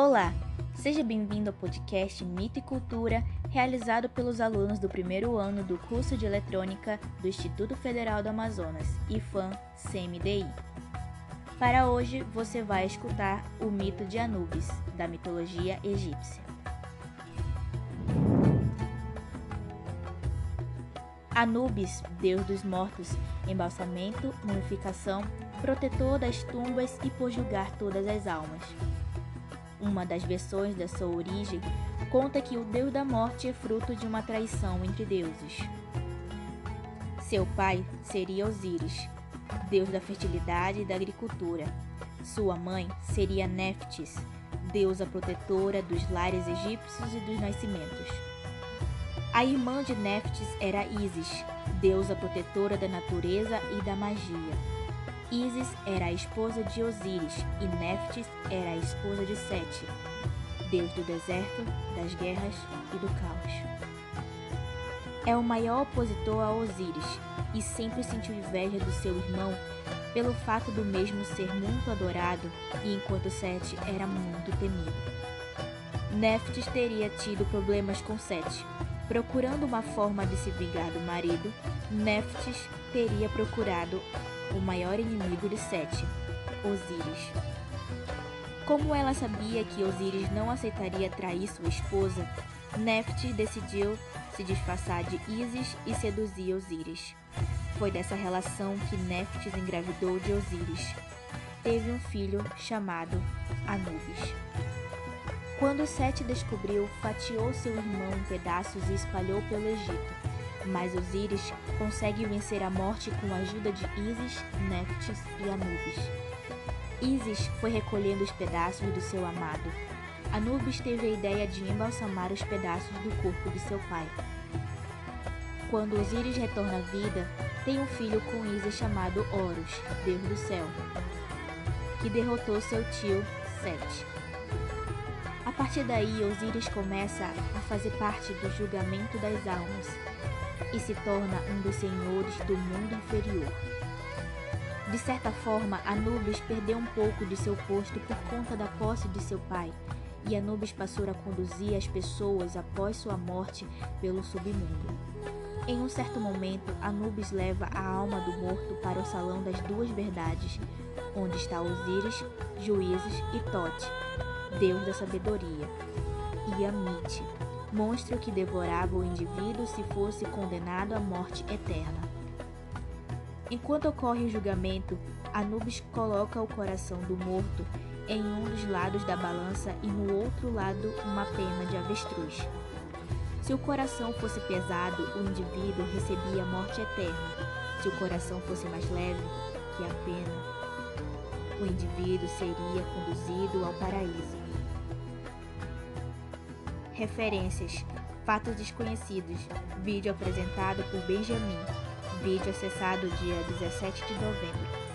Olá, seja bem-vindo ao podcast Mito e Cultura, realizado pelos alunos do primeiro ano do curso de Eletrônica do Instituto Federal do Amazonas, IFAM CMDI. Para hoje, você vai escutar o mito de Anubis, da mitologia egípcia. Anubis, deus dos mortos, embalsamento, mumificação, protetor das tumbas e por julgar todas as almas. Uma das versões da sua origem conta que o deus da morte é fruto de uma traição entre deuses. Seu pai seria Osíris, deus da fertilidade e da agricultura. Sua mãe seria Neftis, deusa protetora dos lares egípcios e dos nascimentos. A irmã de Neftis era Isis, deusa protetora da natureza e da magia. Isis era a esposa de Osíris e Neftis era a esposa de Sete, deus do deserto, das guerras e do caos. É o maior opositor a Osíris e sempre sentiu inveja do seu irmão pelo fato do mesmo ser muito adorado e enquanto Sete era muito temido. Neftis teria tido problemas com Sete. Procurando uma forma de se vingar do marido, Neftis teria procurado o maior inimigo de Sete, Osíris. Como ela sabia que Osíris não aceitaria trair sua esposa, Nefti decidiu se disfarçar de Isis e seduzir Osíris. Foi dessa relação que Neftis engravidou de Osíris. Teve um filho chamado Anubis. Quando Sete descobriu, fatiou seu irmão em pedaços e espalhou pelo Egito. Mas Osíris consegue vencer a morte com a ajuda de Isis, Neftis e Anubis. Isis foi recolhendo os pedaços do seu amado. Anubis teve a ideia de embalsamar os pedaços do corpo de seu pai. Quando Osíris retorna à vida, tem um filho com Isis chamado Horus, deus do céu, que derrotou seu tio Sete. Partir daí, Osíris começa a fazer parte do julgamento das almas e se torna um dos senhores do mundo inferior. De certa forma, Anubis perdeu um pouco de seu posto por conta da posse de seu pai, e Anubis passou a conduzir as pessoas após sua morte pelo submundo. Em um certo momento, Anubis leva a alma do morto para o salão das duas verdades, onde está Osíris, Juízes e Tote, deus da sabedoria, e Amite, monstro que devorava o indivíduo se fosse condenado à morte eterna. Enquanto ocorre o julgamento, Anubis coloca o coração do morto em um dos lados da balança e no outro lado uma pena de avestruz. Se o coração fosse pesado, o indivíduo recebia a morte eterna. Se o coração fosse mais leve que a pena, o indivíduo seria conduzido ao paraíso. Referências: Fatos desconhecidos. Vídeo apresentado por Benjamin. Vídeo acessado dia 17 de novembro.